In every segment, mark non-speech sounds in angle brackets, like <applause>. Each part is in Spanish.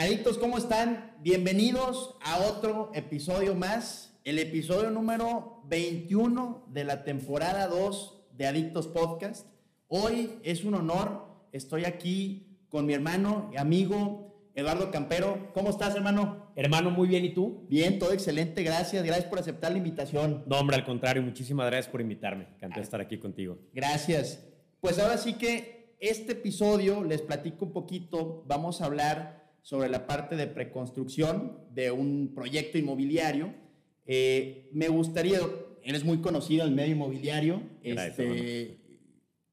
Adictos, ¿cómo están? Bienvenidos a otro episodio más, el episodio número 21 de la temporada 2 de Adictos Podcast. Hoy es un honor, estoy aquí con mi hermano y amigo Eduardo Campero. ¿Cómo estás, hermano? Hermano, muy bien, ¿y tú? Bien, todo excelente, gracias. Gracias por aceptar la invitación. No, hombre, al contrario, muchísimas gracias por invitarme. Encantado de estar aquí contigo. Gracias. Pues ahora sí que este episodio les platico un poquito, vamos a hablar sobre la parte de preconstrucción de un proyecto inmobiliario. Eh, me gustaría, eres muy conocido en el medio inmobiliario, este,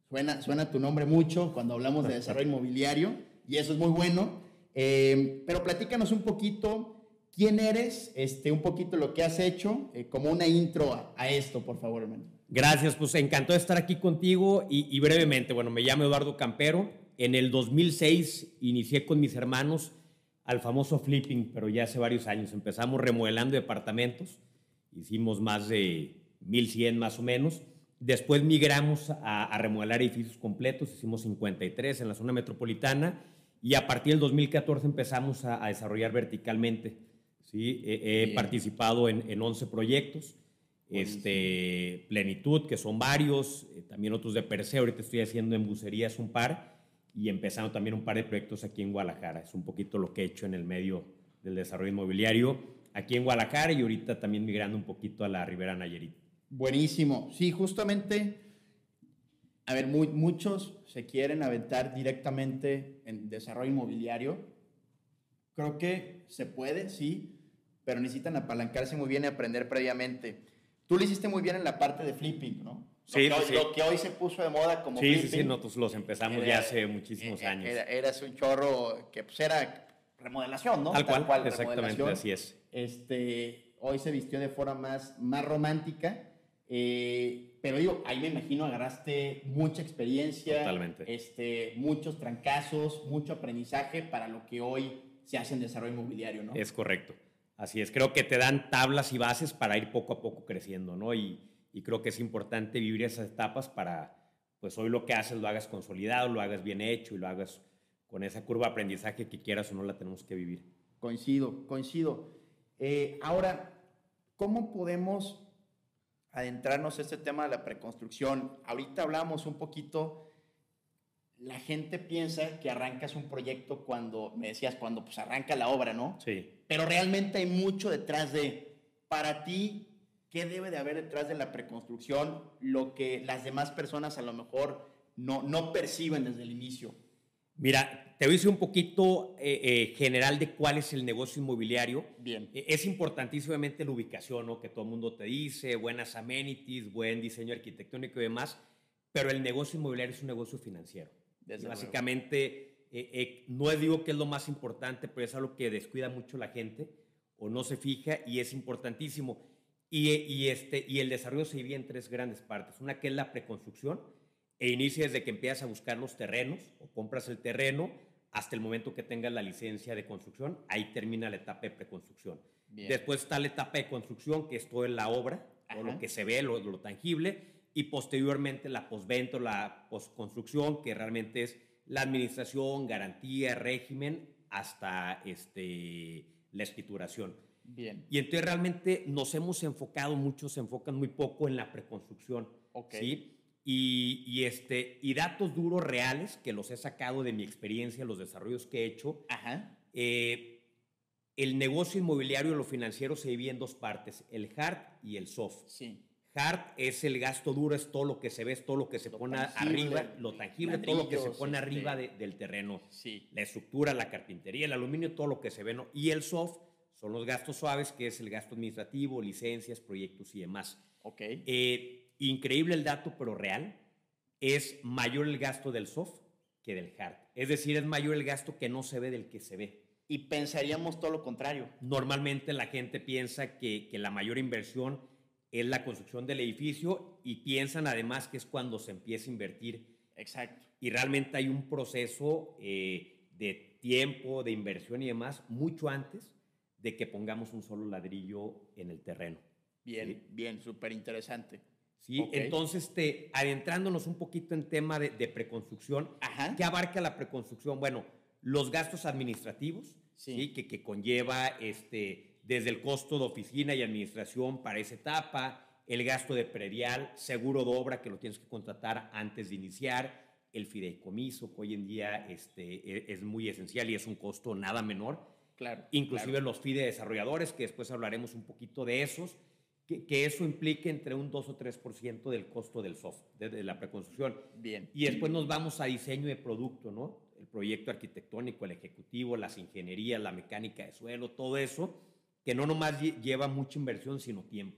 suena, suena tu nombre mucho cuando hablamos de desarrollo <laughs> inmobiliario y eso es muy bueno, eh, pero platícanos un poquito quién eres, este, un poquito lo que has hecho, eh, como una intro a, a, esto, por favor, hermano. Gracias, pues encantado de estar aquí contigo y, y brevemente, bueno, me llamo Eduardo Campero, en el 2006 inicié con mis hermanos al famoso flipping, pero ya hace varios años. Empezamos remodelando departamentos, hicimos más de 1100 más o menos. Después migramos a, remodelar edificios completos, hicimos 53 en la zona metropolitana y a partir del 2014 empezamos a, desarrollar verticalmente. ¿sí? He, participado en, en, 11 proyectos, este, Plenitud, que son varios, eh, también otros de Perseo, ahorita estoy haciendo en bucerías un par y empezando también un par de proyectos aquí en Guadalajara. Es un poquito lo que he hecho en el medio del desarrollo inmobiliario aquí en Guadalajara y ahorita también migrando un poquito a la Ribera Nayarit. Buenísimo. Sí, justamente, a ver, muchos se quieren aventar directamente en desarrollo inmobiliario. Creo que se puede, sí, pero necesitan apalancarse muy bien y aprender previamente. Tú lo hiciste muy bien en la parte de flipping, ¿no? Sí, lo, que, sí. lo que hoy se puso de moda como Sí, flipping, sí, sí, nosotros los empezamos era- ya hace muchísimos era- años. Era, eras un chorro que pues era remodelación, ¿no? Tal cual, exactamente, remodelación. así es. Este, hoy se vistió de forma más, más romántica, eh, pero digo, ahí me imagino agarraste mucha experiencia, Totalmente. este, muchos trancazos, mucho aprendizaje para lo que hoy se hace en desarrollo inmobiliario, ¿no? Es correcto. Así es. Creo que te dan tablas y bases para ir poco a poco creciendo, ¿no? Y, y creo que es importante vivir esas etapas para, pues hoy lo que haces lo hagas consolidado, lo hagas bien hecho y lo hagas con esa curva de aprendizaje que quieras o no la tenemos que vivir. Coincido, coincido. Eh, ahora, ¿cómo podemos adentrarnos a este tema de la preconstrucción? Ahorita hablamos un poquito, la gente piensa que arrancas un proyecto cuando, me decías, cuando pues arranca la obra, ¿no? Sí. Pero realmente hay mucho detrás de, para ti, ¿qué debe de haber detrás de la preconstrucción? Lo que las demás personas a lo mejor no, no perciben desde el inicio. Mira, te voy a decir un poquito eh, eh, general de cuál es el negocio inmobiliario. Bien. Eh, Es importantísimo, obviamente, la ubicación, ¿no? Que todo el mundo te dice, buenas amenities, buen diseño arquitectónico y demás, pero el negocio inmobiliario es un negocio financiero. Desde Y básicamente, eh, eh, no digo que es lo más importante, pero es algo que descuida mucho la gente o no se fija y es importantísimo. Y, y este, y el desarrollo se divide en tres grandes partes. Una que es la preconstrucción, e inicia desde que empiezas a buscar los terrenos o compras el terreno hasta el momento que tengas la licencia de construcción. Ahí termina la etapa de preconstrucción. Bien. Después está la etapa de construcción, que es toda la obra, todo lo que se ve, lo, lo tangible, y posteriormente la postventa o la postconstrucción, que realmente es la administración, garantía, régimen, hasta este, la escrituración. Bien. Y entonces realmente nos hemos enfocado, muchos se enfocan muy poco en la preconstrucción. Ok. ¿sí? Y, y este, y datos duros reales que los he sacado de mi experiencia, los desarrollos que he hecho, Ajá. eh, el negocio inmobiliario y lo financiero se divide en dos partes, el hard y el soft. Sí. Hard es el gasto duro, es todo lo que se ve, es todo lo que se Lo pone tangible, arriba, lo tangible, todo lo que se pone este, arriba de- del terreno. Sí. La estructura, la carpintería, el aluminio, todo lo que se ve. ¿no? Y el soft son los gastos suaves, que es el gasto administrativo, licencias, proyectos y demás. Ok. Eh, increíble el dato, pero real. Es mayor el gasto del soft que del hard. Es decir, es mayor el gasto que no se ve del que se ve. Y pensaríamos todo lo contrario. Normalmente la gente piensa que, que la mayor inversión es la construcción del edificio y piensan además que es cuando se empieza a invertir. Exacto. Y realmente hay un proceso eh, de tiempo, de inversión y demás, mucho antes de que pongamos un solo ladrillo en el terreno. Bien, Sí. bien, súper interesante. ¿sí? Entonces, te, adentrándonos un poquito en tema de, de preconstrucción, Ajá. ¿qué abarca la preconstrucción? Bueno, los gastos administrativos, sí. Que, que, conlleva este, desde el costo de oficina y administración para esa etapa, el gasto de predial, seguro de obra que lo tienes que contratar antes de iniciar, el fideicomiso, que hoy en día este, e, es muy esencial y es un costo nada menor. Claro. Inclusive los FIDE desarrolladores, que después hablaremos un poquito de esos, que, que eso implique entre un 2 o 3% del costo del software, de, la preconstrucción. Bien. Y después nos vamos a diseño de producto, ¿no? El proyecto arquitectónico, el ejecutivo, las ingenierías, la mecánica de suelo, todo eso, que no nomás lleva mucha inversión, sino tiempo.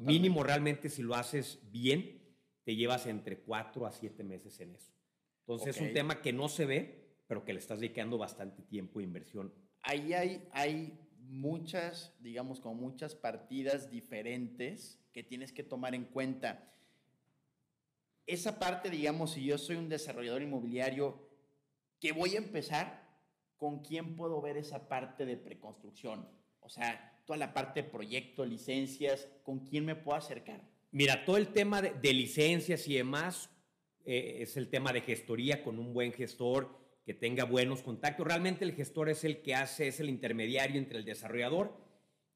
Mínimo realmente si lo haces bien, te llevas entre 4 a 7 meses en eso. Entonces es un tema que no se ve, pero que le estás dedicando bastante tiempo e inversión. Ahí hay, hay muchas, digamos, como muchas partidas diferentes que tienes que tomar en cuenta. Esa parte, digamos, si yo soy un desarrollador inmobiliario, que voy a empezar, ¿con quién puedo ver esa parte de preconstrucción? O sea, toda la parte de proyecto, licencias, ¿con quién me puedo acercar? Mira, todo el tema de, licencias y demás eh, es el tema de gestoría con un buen gestor que tenga buenos contactos. Realmente el gestor es el que hace, es el intermediario entre el desarrollador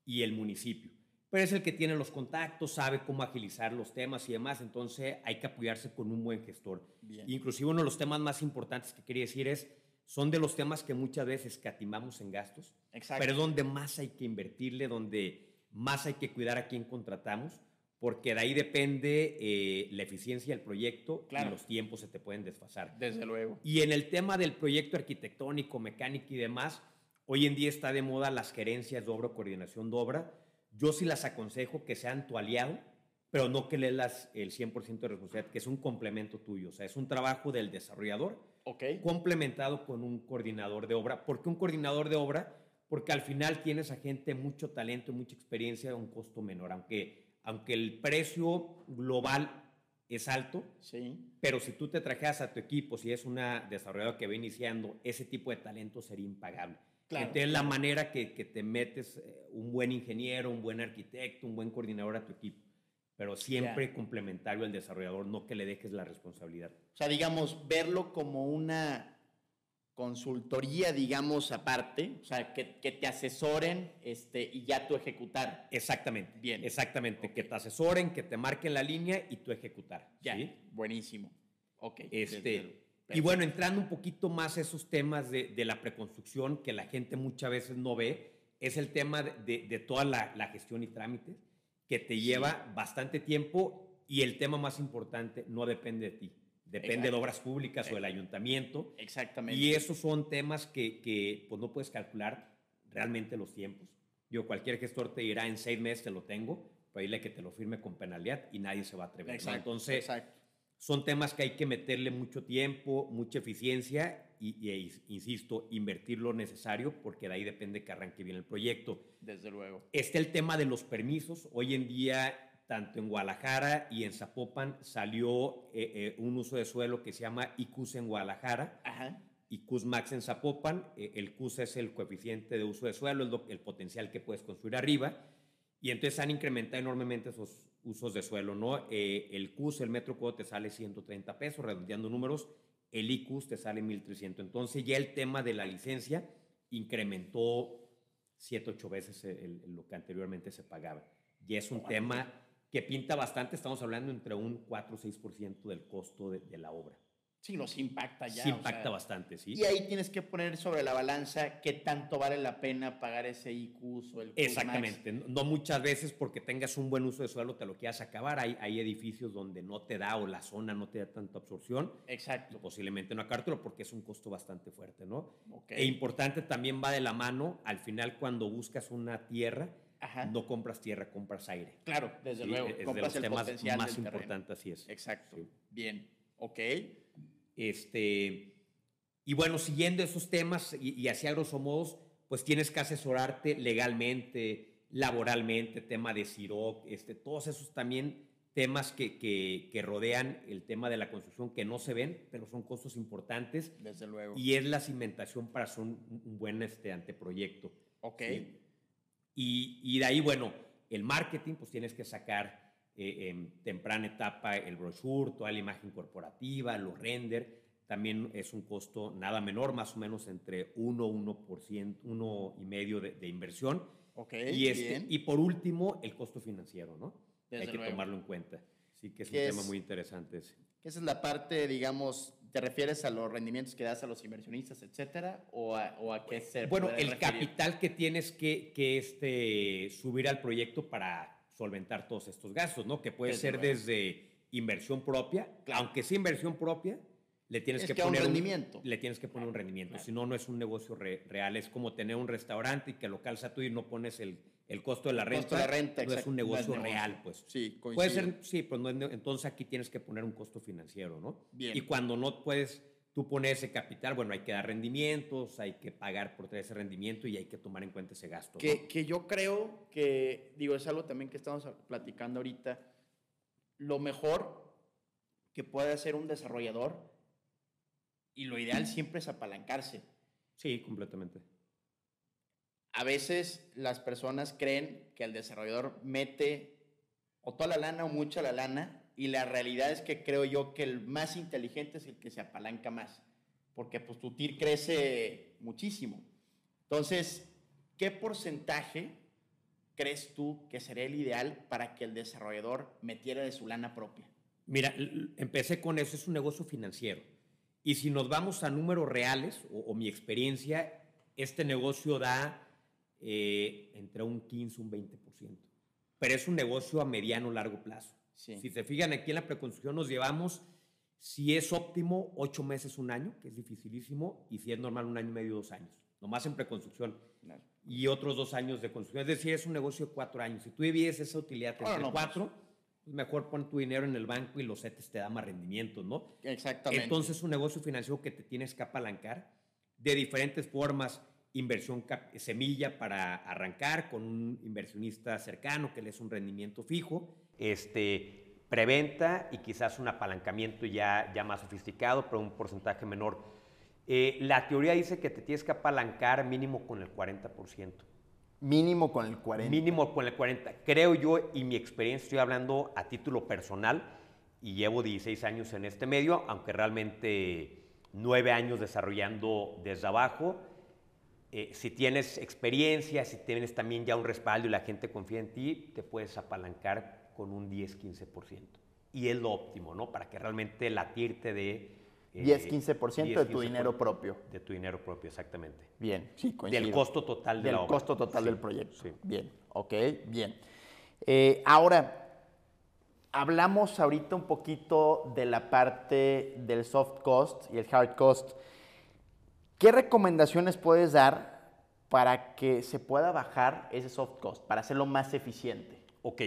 y el municipio. Pero es el que tiene los contactos, sabe cómo agilizar los temas y demás. Entonces hay que apoyarse con un buen gestor. Inclusive uno de los temas más importantes que quería decir es, son de los temas que muchas veces catimamos en gastos, Exacto. pero es donde más hay que invertirle, donde más hay que cuidar a quien contratamos porque de ahí depende eh, la eficiencia del proyecto y los tiempos se te pueden desfasar. Desde luego. Y en el tema del proyecto arquitectónico, mecánico y demás, hoy en día está de moda las gerencias de obra coordinación de obra. Yo sí las aconsejo que sean tu aliado, pero no que le das el 100% de responsabilidad, que es un complemento tuyo. O sea, es un trabajo del desarrollador complementado con un coordinador de obra. ¿Por qué un coordinador de obra? Porque al final tienes a gente mucho talento y mucha experiencia a un costo menor, aunque aunque el precio global es alto, sí. pero si tú te trajeras a tu equipo, si es una desarrolladora que va iniciando, ese tipo de talento sería impagable. Claro. Entonces, la manera que, que, te metes eh, un buen ingeniero, un buen arquitecto, un buen coordinador a tu equipo, pero siempre complementario al desarrollador, no que le dejes la responsabilidad. O sea, digamos, verlo como una consultoría, digamos, aparte, o sea, que, que, te asesoren este, y ya tú ejecutar. Exactamente. Bien. Exactamente, que te asesoren, que te marquen la línea y tú ejecutar. Ya, buenísimo. Ok. Este, y bueno, entrando un poquito más a esos temas de, de, la preconstrucción que la gente muchas veces no ve, es el tema de, de toda la, la, gestión y trámites, que te lleva bastante tiempo y el tema más importante no depende de ti Depende de obras públicas o del ayuntamiento. Exactamente. Y esos son temas que, que pues, no puedes calcular realmente los tiempos. Yo, cualquier gestor te dirá en seis meses te lo tengo, pero dile que te lo firme con penalidad y nadie se va a atrever. Exacto, Entonces, exacto. son temas que hay que meterle mucho tiempo, mucha eficiencia y, y, insisto, invertir lo necesario porque de ahí depende que arranque bien el proyecto. Desde luego. Está el tema de los permisos. Hoy en día tanto en Guadalajara y en Zapopan salió eh, eh, un uso de suelo que se llama ICUS en Guadalajara. Ajá. ICUS Max en Zapopan. Eh, el CUS es el coeficiente de uso de suelo, el, el, potencial que puedes construir arriba. Y entonces han incrementado enormemente esos usos de suelo, ¿no? el CUS, el metro cuadrado, te sale 130 pesos, redondeando números. El ICUS te sale 1.300. Entonces ya el tema de la licencia incrementó 7, 8 veces el, el, lo que anteriormente se pagaba. Y es un tema que pinta bastante, estamos hablando entre un 4 o 6% del costo de, de, la obra. Sí, nos impacta ya. Sí, impacta o sea, bastante, sí. Y ahí tienes que poner sobre la balanza qué tanto vale la pena pagar ese ICUS o el Exactamente. Max. No muchas veces porque tengas un buen uso de suelo te lo quieras acabar. Hay, hay edificios donde no te da o la zona no te da tanta absorción. Exacto. Y posiblemente no acártelo porque es un costo bastante fuerte, ¿no? Okay. E importante también va de la mano al final cuando buscas una tierra Ajá. no compras tierra, compras aire. Claro, desde Sí, luego. es de compras los el temas más importantes, así es. Exacto. Sí. Bien. Ok. Este, y bueno, siguiendo esos temas y, y así a grosso modo, pues tienes que asesorarte legalmente, laboralmente, tema de CIROC, este, todos esos también temas que, que, que rodean el tema de la construcción que no se ven, pero son costos importantes Desde luego. y es la cimentación para hacer un, un buen este, anteproyecto. ok. ¿sí? Y, y, de ahí, bueno, el marketing, pues tienes que sacar eh, en temprana etapa el brochure, toda la imagen corporativa, los render. también es un costo nada menor, más o menos entre 1, 1%, 1,5% de, de inversión. Ok, y, este, bien. y por último, el costo financiero, ¿no? Desde Hay que luego. tomarlo en cuenta. Sí, que es un Que tema es- muy interesante ese. Esa es la parte, digamos, ¿te refieres a los rendimientos que das a los inversionistas, etcétera? ¿O a, o a qué se Bueno, el referir? capital que tienes que, que este, subir al proyecto para solventar todos estos gastos, ¿no? Que puede Desde ser luego. desde inversión propia, Claro. aunque sea inversión propia, le tienes Es que que a un poner rendimiento. le tienes que poner un rendimiento. Claro. Si no, no es un negocio re- real. Es como tener un restaurante y que lo calza tú y no pones el, el costo de la renta. costo de la renta, no es un no es negocio real, pues. Sí, Puede coincido. ser, sí, pero no entonces aquí tienes que poner un costo financiero, ¿no? Bien. Y cuando no puedes tú poner ese capital, bueno, hay que dar rendimientos, hay que pagar por ese rendimiento y hay que tomar en cuenta ese gasto. ¿no? Que, que yo creo que, digo, es algo también que estamos platicando ahorita. Lo mejor que puede hacer un desarrollador, y lo ideal siempre es apalancarse. Sí, completamente. A veces las personas creen que el desarrollador mete o toda la lana o mucha la lana, y la realidad es que creo yo que el más inteligente es el que se apalanca más, porque pues tu TIR crece muchísimo. Entonces, ¿qué porcentaje crees tú que sería el ideal para que el desarrollador metiera de su lana propia? Mira, empecé con eso, es un negocio financiero. Y si nos vamos a números reales, o, o mi experiencia, este negocio da eh, entre un 15 y un 20%. Pero es un negocio a mediano largo plazo. Sí. Si se fijan, aquí en la preconstrucción nos llevamos, si es óptimo, ocho meses, un año, que es dificilísimo, y si es normal, un año y medio, dos años. Nomás en preconstrucción. Claro. Y otros dos años de construcción. Es decir, es un negocio de cuatro años. Si tú divides esa utilidad entre no, pues. cuatro, pues mejor pon tu dinero en el banco y los CETES te dan más rendimientos, ¿no? Exactamente. Entonces, es un negocio financiero que te tienes que apalancar de diferentes formas. Inversión semilla para arrancar con un inversionista cercano que le es un rendimiento fijo. Este, preventa y quizás un apalancamiento ya, ya más sofisticado, pero un porcentaje menor. Eh, la teoría dice que te tienes que apalancar mínimo con el 40%. mínimo con el 40. Mínimo con el 40. Creo yo, y mi experiencia, estoy hablando a título personal, y llevo 16 años en este medio, aunque realmente nueve años desarrollando desde abajo. Eh, si tienes experiencia, si tienes también ya un respaldo y la gente confía en ti, te puedes apalancar con un 10-15%. Y es lo óptimo, ¿no? Para que realmente la TIR te dé... eh, 10-15% de tu 10-15% dinero propio. De tu dinero propio, exactamente. Bien, sí, coincido. Del costo total de del la obra. costo total Sí, del proyecto. sí. Bien, ok, bien. Eh, ahora, hablamos ahorita un poquito de la parte del soft cost y el hard cost. ¿Qué recomendaciones puedes dar para que se pueda bajar ese soft cost, para hacerlo más eficiente? Ok,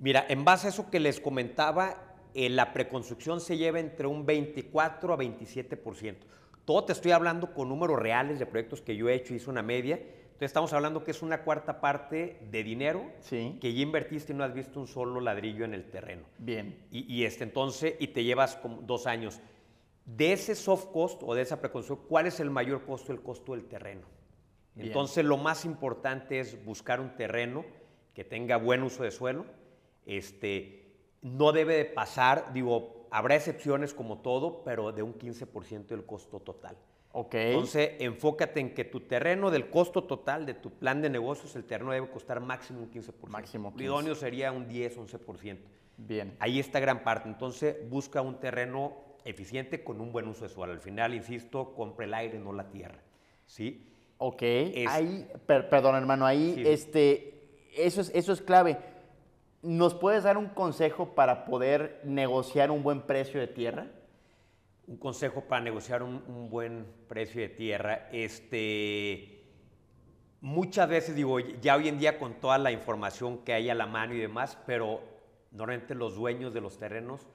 mira, en base a eso que les comentaba, eh, la preconstrucción se lleva entre un 24 a 27%. Todo te estoy hablando con números reales de proyectos que yo he hecho, hice una media. Entonces estamos hablando que es una cuarta parte de dinero Sí. que ya invertiste y no has visto un solo ladrillo en el terreno. Bien, Y, y este, entonces, y te llevas como dos años. De ese soft cost o de esa preconstrucción, ¿cuál es el mayor costo? El costo del terreno. Bien. Entonces, lo más importante es buscar un terreno que tenga buen uso de suelo. Este, no debe de pasar, digo, habrá excepciones como todo, pero de un 15% del costo total. ok. Entonces, enfócate en que tu terreno del costo total de tu plan de negocios, el terreno debe costar máximo un 15%. Máximo Lo idóneo sería un 10, 11%. bien. Ahí está gran parte. Entonces, busca un terreno eficiente con un buen uso de suelo. Al final, insisto, compra el aire, no la tierra. ¿Sí? Ok, Es- ahí, per- perdón hermano, ahí Sí. este, eso, es, eso es clave. ¿Nos puedes dar un consejo para poder negociar un buen precio de tierra? Un consejo para negociar un, un buen precio de tierra. Este, muchas veces, digo, ya hoy en día con toda la información que hay a la mano y demás, pero normalmente los dueños de los terrenos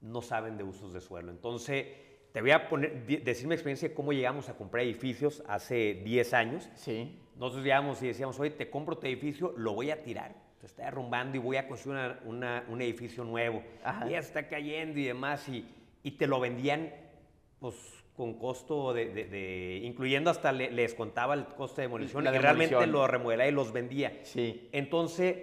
no saben de usos de suelo. Entonces, te voy a poner, decir mi experiencia de cómo llegamos a comprar edificios hace 10 años. Sí. Nosotros llegamos y decíamos, oye, te compro tu edificio, lo voy a tirar. Se está derrumbando y voy a construir una- una- un edificio nuevo. Ajá. Y ya está cayendo y demás. Y, y te lo vendían pues, con costo de, de- de- incluyendo hasta le- les contaba el costo de demolición. La y realmente lo remodelaba y los vendía. Sí. Entonces,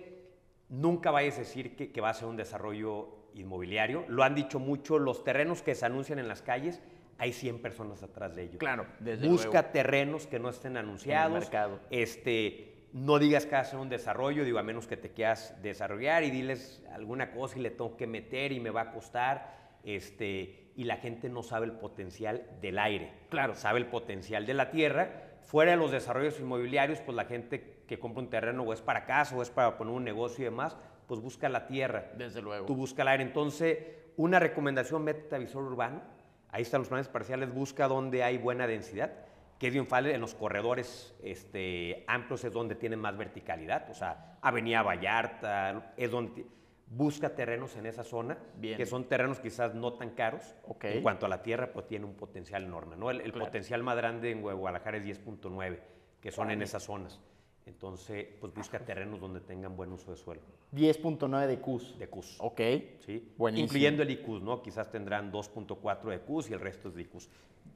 nunca vayas a decir que, que va a ser un desarrollo inmobiliario. Lo han dicho mucho, los terrenos que se anuncian en las calles hay 100 personas atrás de ellos. Claro, desde Busca terrenos que no estén anunciados. En el mercado. Este, no digas que vas a hacer un desarrollo, digo, a menos que te quieras desarrollar y diles alguna cosa y le tengo que meter y me va a costar. Este, y la gente no sabe el potencial del aire. Claro. Sabe el potencial de la tierra. Fuera de los desarrollos inmobiliarios, pues la gente que compra un terreno o es para casa o es para poner un negocio y demás, pues busca la tierra. Desde luego. Tú busca el aire. Entonces, una recomendación, métete a visor urbano. Ahí están los planes parciales. Busca donde hay buena densidad, que es bien fácil. En los corredores este, amplios es donde tienen más verticalidad. O sea, Avenida Vallarta es donde... Busca terrenos en esa zona, Bien. que son terrenos quizás no tan caros. En cuanto a la tierra, pues tiene un potencial enorme. ¿no? El, el Claro. potencial más grande en Guadalajara es 10.9, que son en esas zonas. Entonces, pues busca terrenos donde tengan buen uso de suelo, 10.9 de CUS. de CUS. Ok. ¿sí? Buenísimo. Incluyendo el ICUS, ¿no? Quizás tendrán 2.4 de CUS y el resto es de ICUS.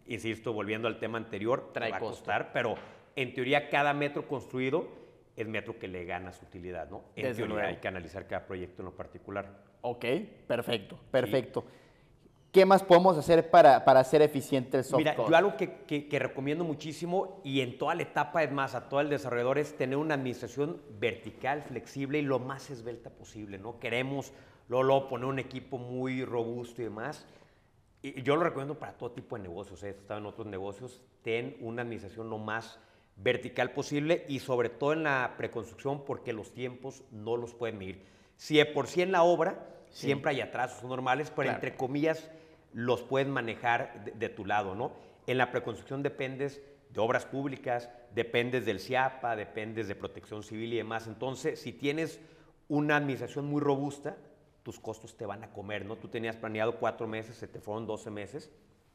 Insisto, volviendo al tema anterior, Trae va a costo. costar, pero en teoría cada metro construido es metro que le gana su utilidad, ¿no? En Desde teoría luego. hay que analizar cada proyecto en lo particular. Ok, perfecto, perfecto. ¿Qué más podemos hacer para, para hacer eficiente el software? Mira, yo algo que, que- que recomiendo muchísimo y en toda la etapa, es más, a todo el desarrollador es tener una administración vertical, flexible y lo más esbelta posible, ¿no? Queremos luego poner un equipo muy robusto y demás. Y yo lo recomiendo para todo tipo de negocios, ¿eh? estado en otros negocios, ten una administración lo más vertical posible y sobre todo en la preconstrucción porque los tiempos no los pueden medir. Si de por sí en la obra Sí. siempre hay atrasos normales, pero Claro. entre comillas los puedes manejar de, de tu lado, ¿no? En la preconstrucción dependes de obras públicas, dependes del CIAPA, dependes de protección civil y demás. Entonces, si tienes una administración muy robusta, tus costos te van a comer, ¿no? Tú tenías planeado cuatro meses, se te fueron 12 meses,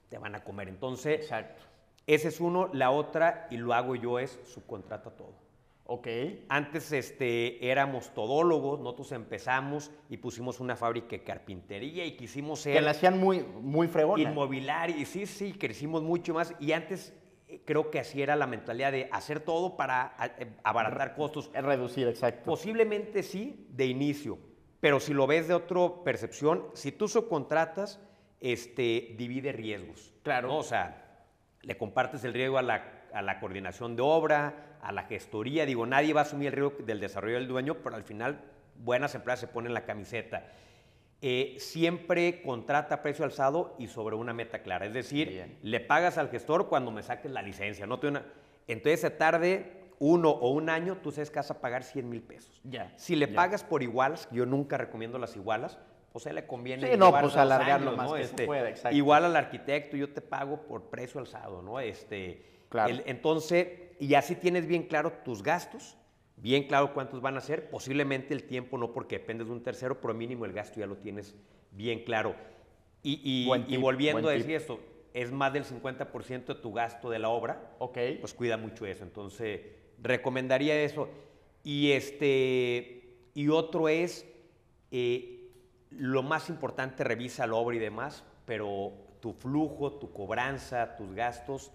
te van a comer. Entonces, Exacto. ese es uno. La otra, y lo hago yo, es subcontrata todo. Ok. Antes este, éramos todólogos, nosotros empezamos y pusimos una fábrica de carpintería y quisimos ser Que la hacían muy, muy fregona. inmobiliario y sí, sí, crecimos mucho más y antes eh, creo que así era la mentalidad de hacer todo para eh, abaratar costos. Es reducir, exacto. Posiblemente sí, de inicio, pero si lo ves de otra percepción, si tú subcontratas, este, divide riesgos. Claro. ¿no? O sea, le compartes el riesgo a la, a la coordinación de obra, a la gestoría. Digo, nadie va a asumir el riesgo del desarrollo del dueño, pero al final buenas empresas se ponen la camiseta. Eh, siempre contrata a precio alzado y sobre una meta clara. Es decir, Bien. le pagas al gestor cuando me saques la licencia. No te una... Entonces se tarde uno o un año, tú sabes que vas a pagar 100 mil pesos. Ya, Si le ya. pagas por igualas, yo nunca recomiendo las igualas, pues a él le conviene. Sí, no, pues, dos alargar lo años, más ¿no? que se Este, pueda, exacto. Igual al arquitecto, yo te pago por precio alzado, ¿no? Este, Claro. el- entonces, y así tienes bien claro tus gastos, bien claro cuántos van a ser, posiblemente el tiempo no porque dependes de un tercero, pero mínimo el gasto ya lo tienes bien claro. Y, y- Buen y tip, volviendo a tip. decir esto, es más del 50% de tu gasto de la obra, Ok. pues cuida mucho eso. Entonces, recomendaría eso. Y, este, y otro es, eh, lo más importante, revisa la obra y demás, pero tu flujo, tu cobranza, tus gastos,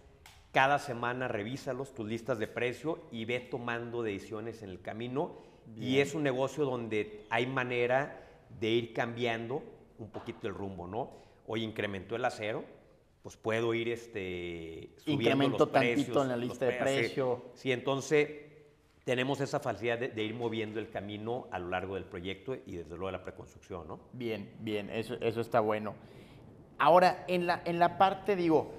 cada semana revísalos, tus listas de precio y ve tomando decisiones en el camino. Y es un negocio donde hay manera de ir cambiando un poquito el rumbo, ¿no? Hoy incrementó el acero, pues puedo ir este, subiendo Incremento los tantito precios, en la lista de sí. precio. Sí, entonces tenemos esa facilidad de, de ir moviendo el camino a lo largo del proyecto y desde luego de la preconstrucción, ¿no? Bien, bien, eso, eso está bueno. Ahora, en la, en la parte, digo,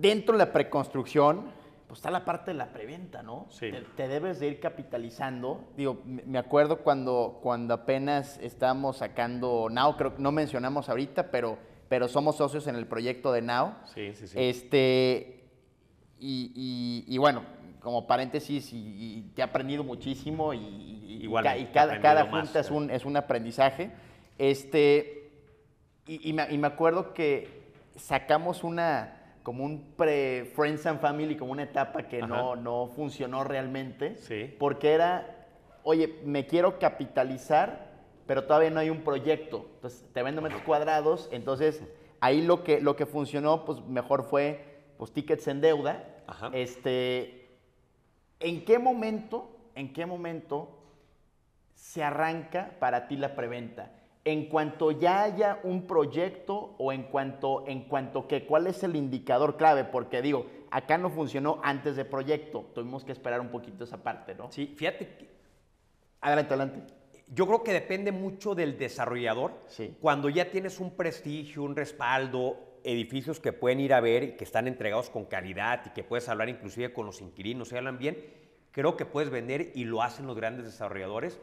dentro de la preconstrucción, pues está la parte de la preventa, ¿no? Sí. Te, te debes de ir capitalizando. Digo, me acuerdo cuando, cuando apenas estábamos sacando Now, creo que no mencionamos ahorita, pero, pero somos socios en el proyecto de Now. Sí, sí, sí. Este, y, y- y bueno, como paréntesis, y, y te he aprendido muchísimo y, ca- cada, cada más, junta es un, es un aprendizaje. Este, y, y me, y me acuerdo que sacamos una, como un pre-Friends and Family, como una etapa que no, no funcionó realmente. Sí. Porque era, oye, me quiero capitalizar, pero todavía no hay un proyecto. Entonces, te vendo metros cuadrados. Entonces, ahí lo que, lo que funcionó, pues mejor fue, pues, tickets en deuda. Ajá. Este, ¿en qué momento, en qué momento se arranca para ti la preventa? En cuanto ya haya un proyecto o en cuanto, en cuanto que cuál es el indicador clave, porque digo, acá no funcionó antes de proyecto, tuvimos que esperar un poquito esa parte, ¿no? Sí, fíjate que Adelante, adelante. yo creo que depende mucho del desarrollador. Sí. Cuando ya tienes un prestigio, un respaldo, edificios que pueden ir a ver y que están entregados con calidad y que puedes hablar inclusive con los inquilinos, se hablan bien, creo que puedes vender y lo hacen los grandes desarrolladores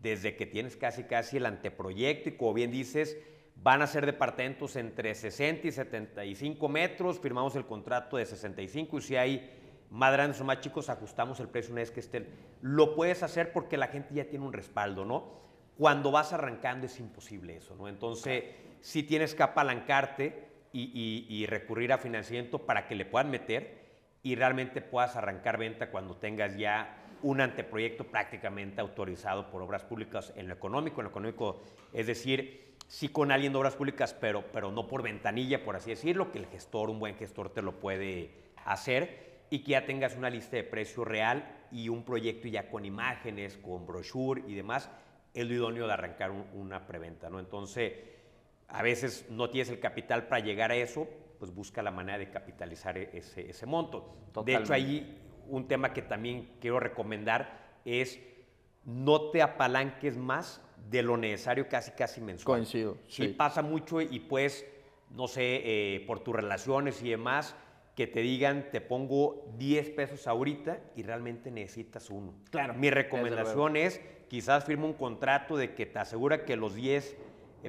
desde que tienes casi casi el anteproyecto y como bien dices, van a ser departamentos entre 60 y 75 metros, firmamos el contrato de 65 y si hay más grandes o más chicos, ajustamos el precio una vez que estén. Lo puedes hacer porque la gente ya tiene un respaldo, ¿no? Cuando vas arrancando es imposible eso, ¿no? Entonces, sí tienes que apalancarte y, y- y recurrir a financiamiento para que le puedan meter y realmente puedas arrancar venta cuando tengas ya un anteproyecto prácticamente autorizado por obras públicas en lo económico. En lo económico, es decir, sí con alguien de obras públicas, pero, pero no por ventanilla, por así decirlo, que el gestor, un buen gestor, te lo puede hacer y que ya tengas una lista de precio real y un proyecto ya con imágenes, con brochure y demás, es lo idóneo de arrancar un- una preventa, ¿no? Entonces, a veces no tienes el capital para llegar a eso, pues busca la manera de capitalizar e- ese, ese monto. De hecho, ahí un tema que también quiero recomendar es no te apalanques más de lo necesario casi casi mensual. Coincido, Sí, pasa mucho y pues, no sé, eh, por tus relaciones y demás, que te digan, te pongo 10 pesos ahorita y realmente necesitas uno. Claro, Mi recomendación es, quizás firma un contrato de que te asegura que los 10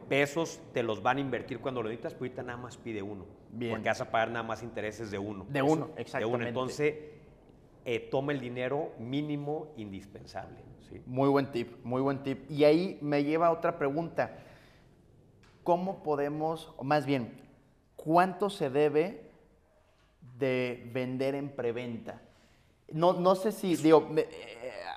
pesos te los van a invertir cuando lo necesitas, pero ahorita nada más pide uno. Bien. Porque vas a pagar nada más intereses de uno. De Eso, uno, De uno. exactamente. Entonces, eh, toma el dinero mínimo indispensable. ¿sí? Muy buen tip, muy buen tip. Y ahí me lleva a otra pregunta. ¿Cómo podemos, o más bien, cuánto se debe de vender en preventa? No, no sé si, digo, eh,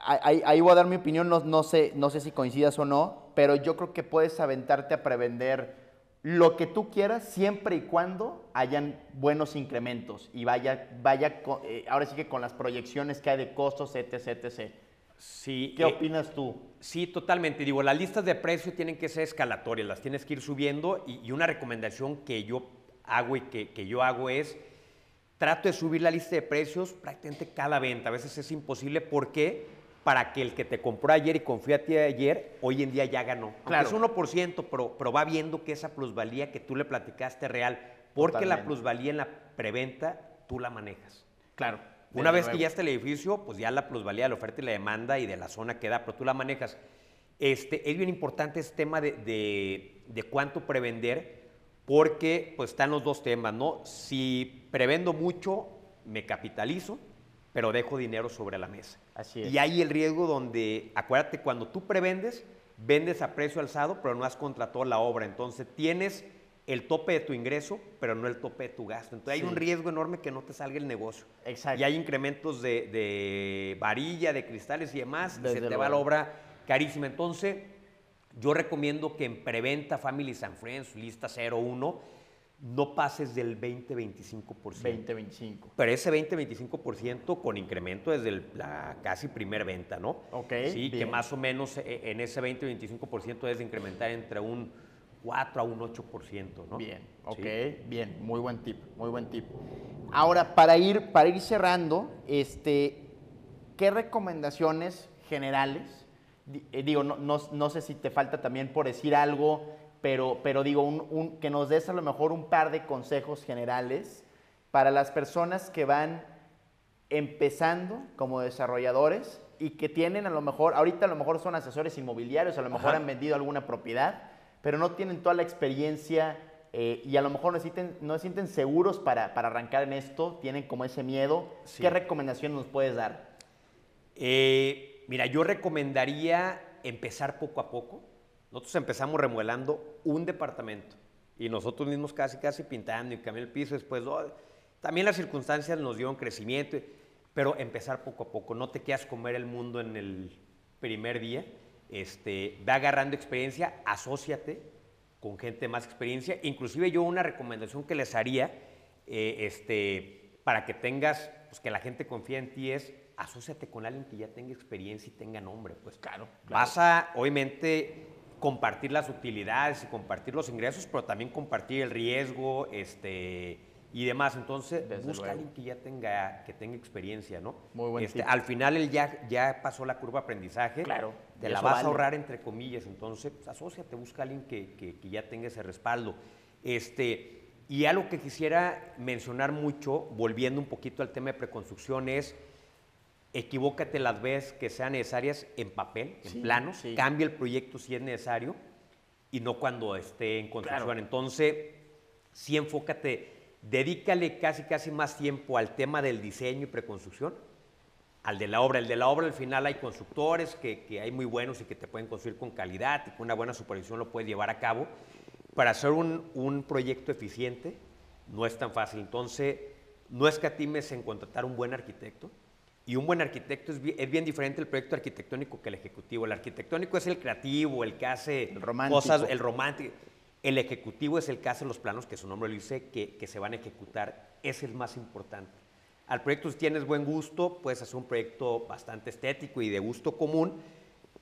ahí, ahí voy a dar mi opinión, no, no, sé, no sé si coincidas o no, pero yo creo que puedes aventarte a prevender lo que tú quieras siempre y cuando hayan buenos incrementos y vaya, vaya eh, ahora sí que con las proyecciones que hay de costos, etc, etc. Sí, ¿Qué eh, opinas tú? Sí, totalmente. Digo, las listas de precio tienen que ser escalatorias, las tienes que ir subiendo y, y una recomendación que yo hago y que, que yo hago es, trato de subir la lista de precios prácticamente cada venta. A veces es imposible porque para que el que te compró ayer y confía a ti ayer, hoy en día ya ganó. Claro. Aunque es 1%, pero, pero va viendo que esa plusvalía que tú le platicaste es real, porque la plusvalía en la preventa tú la manejas. Claro. Una vez que ya está el edificio, pues ya la plusvalía de la oferta y la demanda y de la zona que da, pero tú la manejas. Este, es bien importante este tema de, de- de cuánto prevender, porque pues están los dos temas, ¿no? Si prevendo mucho, me capitalizo, pero dejo dinero sobre la mesa. Así es. Y hay el riesgo donde, acuérdate, cuando tú prevendes, vendes a precio alzado, pero no has contratado la obra. Entonces tienes el tope de tu ingreso, pero no el tope de tu gasto. Entonces Sí. hay un riesgo enorme que no te salga el negocio. Exacto. Y hay incrementos de, de varilla, de cristales y demás, y se te va la obra carísima. Entonces, yo recomiendo que en preventa Families and Friends, lista 01, no pases del 20-25%. 20, 25. Pero ese 20-25% con incremento desde el- la casi primer venta, ¿no? Ok, Sí, que más o menos eh, en ese 20-25% debes de incrementar entre un 4 a un 8%, ¿no? Bien, ok, Sí. bien, muy buen tip, muy buen tip. Ahora, para ir, para ir cerrando, este, ¿qué recomendaciones generales? Eh, digo, no, no- no sé si te falta también por decir algo, pero, pero digo, un- un- que nos des a lo mejor un par de consejos generales para las personas que van empezando como desarrolladores y que tienen a lo mejor, ahorita a lo mejor son asesores inmobiliarios, a lo mejor Ajá. han vendido alguna propiedad, pero no tienen toda la experiencia eh, y a lo mejor no, sienten- no se sienten seguros para, para arrancar en esto, tienen como ese miedo. Sí. ¿Qué recomendación nos puedes dar? Eh, mira, yo recomendaría empezar poco a poco. Nosotros empezamos remodelando un departamento y nosotros mismos casi, casi pintando y cambiando el piso. Después, oh, también las circunstancias nos dieron crecimiento, pero empezar poco a poco. No te quedas comer el mundo en el primer día. Este, ve agarrando experiencia, asóciate con gente de más experiencia. Inclusive yo una recomendación que les haría, eh, este, para que tengas, pues que la gente confíe en ti es, asóciate con alguien que ya tenga experiencia y tenga nombre, pues. Claro, claro. Vas a, obviamente, compartir las utilidades y compartir los ingresos, pero también compartir el riesgo este, y demás. Entonces, Desde busca a luego. alguien que ya tenga, que tenga experiencia, ¿no? Muy buen Este, tip. al final él ya, ya pasó la curva de aprendizaje. Claro, Te la vas vale. a ahorrar entre comillas. Entonces, pues, asóciate, busca alguien que, que- que ya tenga ese respaldo. Este, y algo que quisiera mencionar mucho, volviendo un poquito al tema de preconstrucción, es equivócate las veces que sean necesarias en papel, en Sí, planos, sí. cambia el proyecto si es necesario y no cuando esté en construcción. Claro. Entonces, sí enfócate, dedícale casi casi más tiempo al tema del diseño y preconstrucción, al de la obra. El de la obra al final hay constructores que, que hay muy buenos y que te pueden construir con calidad y con una buena supervisión lo puedes llevar a cabo. Para hacer un, un proyecto eficiente no es tan fácil. Entonces, no escatimes en contratar un buen arquitecto. Y un buen arquitecto es bien, es bien diferente el proyecto arquitectónico que el ejecutivo. El arquitectónico es el creativo, el que hace El cosas, el romántico. El ejecutivo es el que hace los planos, que su nombre lo dice, que, que se van a ejecutar. Es el más importante. Al proyecto, si tienes buen gusto, puedes hacer un proyecto bastante estético y de gusto común,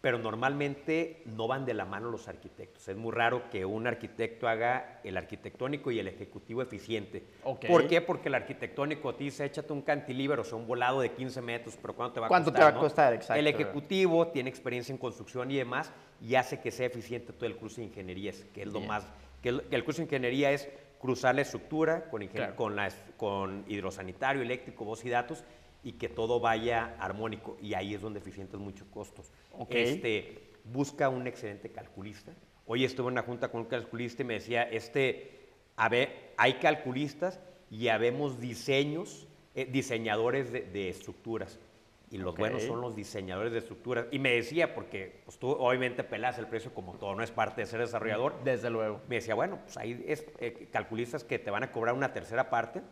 pero normalmente no van de la mano los arquitectos. Es muy raro que un arquitecto haga el arquitectónico y el ejecutivo eficiente. Ok. ¿Por qué? Porque el arquitectónico te dice, échate un cantilever, o sea, un volado de 15 metros, pero ¿cuánto te va a ¿Cuánto costar? te va a costar? Exacto. El ejecutivo tiene experiencia en construcción y demás, y hace que sea eficiente todo el curso de ingenierías, que es lo Bien. más... Que el, que el curso de ingeniería es cruzar la estructura con, ingen- Claro. con, la, con hidrosanitario, eléctrico, voz y datos, y que todo vaya armónico. Y ahí es donde eficientas muchos costos. Ok. Este, busca un excelente calculista. Hoy estuve en una junta con un calculista y me decía, este, a ver, hay calculistas y habemos diseños, eh, diseñadores de, de estructuras. Y los Ok. buenos son los diseñadores de estructuras. Y me decía, porque pues, tú obviamente pelas el precio como todo, no es parte de ser desarrollador. Desde luego. Me decía, bueno, pues hay es- eh, calculistas que te van a cobrar una tercera parte,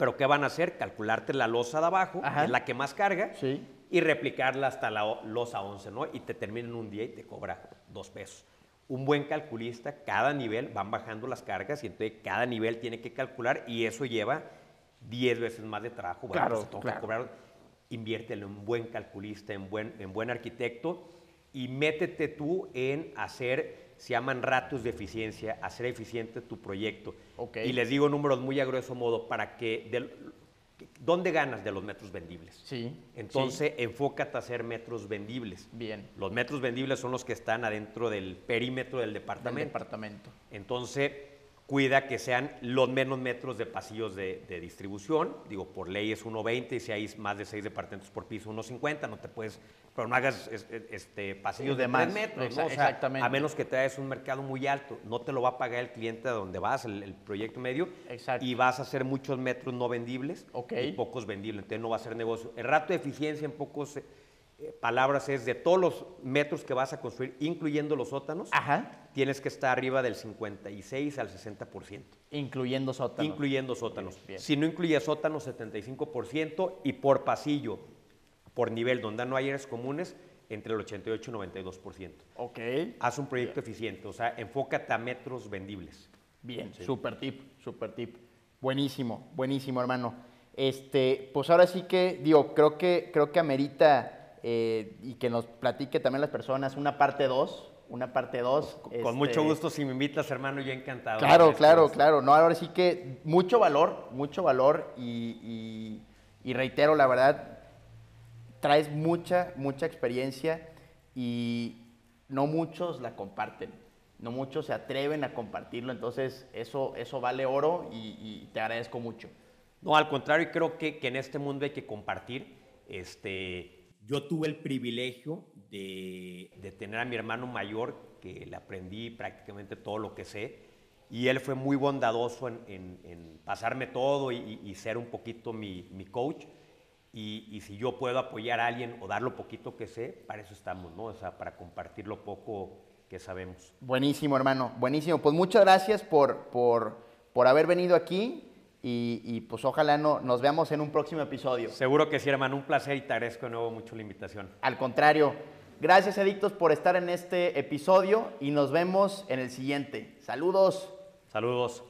pero ¿qué van a hacer? Calcularte la losa de abajo, Ajá. que es la que más carga, Sí. y replicarla hasta la losa 11, ¿no? Y te termina en un día y te cobra dos pesos. Un buen calculista, cada nivel van bajando las cargas y entonces cada nivel tiene que calcular y eso lleva 10 veces más de trabajo. Bueno, Claro, pues claro. cobrar. Inviértelo en buen calculista, en buen, en buen arquitecto y métete tú en hacer, se llaman ratos de eficiencia, hacer eficiente tu proyecto. Y les digo números muy a grueso modo para que, del- ¿dónde ganas de los metros vendibles? Sí. Entonces, enfócate a hacer metros vendibles. Bien. Los metros vendibles son los que están adentro del perímetro del Del departamento. departamento. Entonces, cuida que sean los menos metros de pasillos de, de distribución. Digo, por ley es 1.20 y si hay más de 6 departamentos por piso, 1.50. No te puedes, pero no hagas es- es- este, pasillos De más, 3 metros. exa- ¿no? O sea, exactamente. A menos que te un mercado muy alto. No te lo va a pagar el cliente a donde vas, el, el proyecto medio. Exacto. Y vas a hacer muchos metros no vendibles y pocos vendibles. Entonces, no va a ser negocio. El rato de eficiencia en pocos... palabras es de todos los metros que vas a construir, incluyendo los sótanos, Ajá. tienes que estar arriba del 56 al 60%, Incluyendo sótano. incluyendo sótanos. Bien. Si no incluye sótanos, 75% y por pasillo, por nivel donde no hay áreas comunes, entre el 88 y 92%. Ok. Haz un proyecto eficiente, o sea, enfócate a metros vendibles. Bien, super tip, super tip. Buenísimo, buenísimo, hermano. Este, pues ahora sí que, digo, creo que, creo que amerita eh, y que nos platique también las personas una parte 2, una parte este, 2. Con mucho gusto, si me invitas, hermano, yo encantado. Claro, Gracias. claro, claro. No, ahora sí que mucho valor, mucho valor y, y- y reitero, la verdad, traes mucha, mucha experiencia y no muchos la comparten, no muchos se atreven a compartirlo, entonces eso, eso vale oro y, y te agradezco mucho. No, al contrario, creo que, que en este mundo hay que compartir. Este, yo tuve el privilegio de, tener a mi hermano mayor, que le aprendí prácticamente todo lo que sé, y él fue muy bondadoso en, en- en pasarme todo y, ser un poquito mi, mi coach. Y, y si yo puedo apoyar a alguien o dar lo poquito que sé, para eso estamos, ¿no? O sea, para compartir lo poco que sabemos. Buenísimo, hermano, buenísimo. Pues muchas gracias por, por, por haber venido aquí y, y, pues ojalá no, nos veamos en un próximo episodio. Seguro que sí, hermano, un placer y te agradezco de nuevo mucho la invitación. Al contrario, gracias Adictos por estar en este episodio y nos vemos en el siguiente. Saludos. Saludos.